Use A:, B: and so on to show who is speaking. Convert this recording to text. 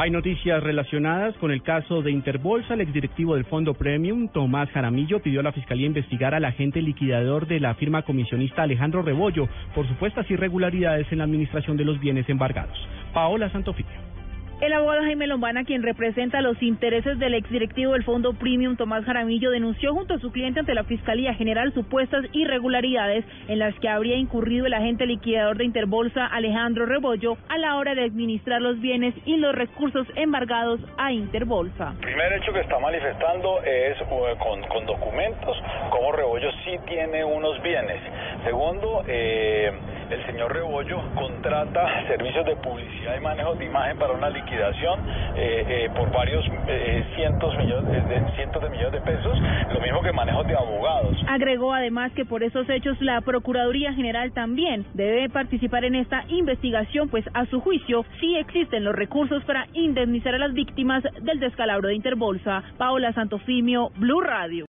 A: Hay noticias relacionadas con el caso de Interbolsa. El exdirectivo del Fondo Premium, Tomás Jaramillo, pidió a la Fiscalía investigar al agente liquidador de la firma comisionista Alejandro Rebollo por supuestas irregularidades en la administración de los bienes embargados. Paola Santofimio.
B: El abogado Jaime Lombana, quien representa los intereses del exdirectivo del Fondo Premium Tomás Jaramillo, denunció junto a su cliente ante la Fiscalía General supuestas irregularidades en las que habría incurrido el agente liquidador de Interbolsa Alejandro Rebollo a la hora de administrar los bienes y los recursos embargados a Interbolsa.
C: El primer hecho que está manifestando es con, con, documentos cómo Rebollo sí tiene unos bienes. Segundo, eh, el señor Rebollo contrata servicios de publicidad y manejo de imagen para una liquidación eh, eh, por varios eh, cientos, millones, de, cientos de millones de pesos, lo mismo que manejo de abogados.
B: Agregó además que por esos hechos la Procuraduría General también debe participar en esta investigación, pues a su juicio sí existen los recursos para indemnizar a las víctimas del descalabro de Interbolsa. Paola Santofimio, Blue Radio.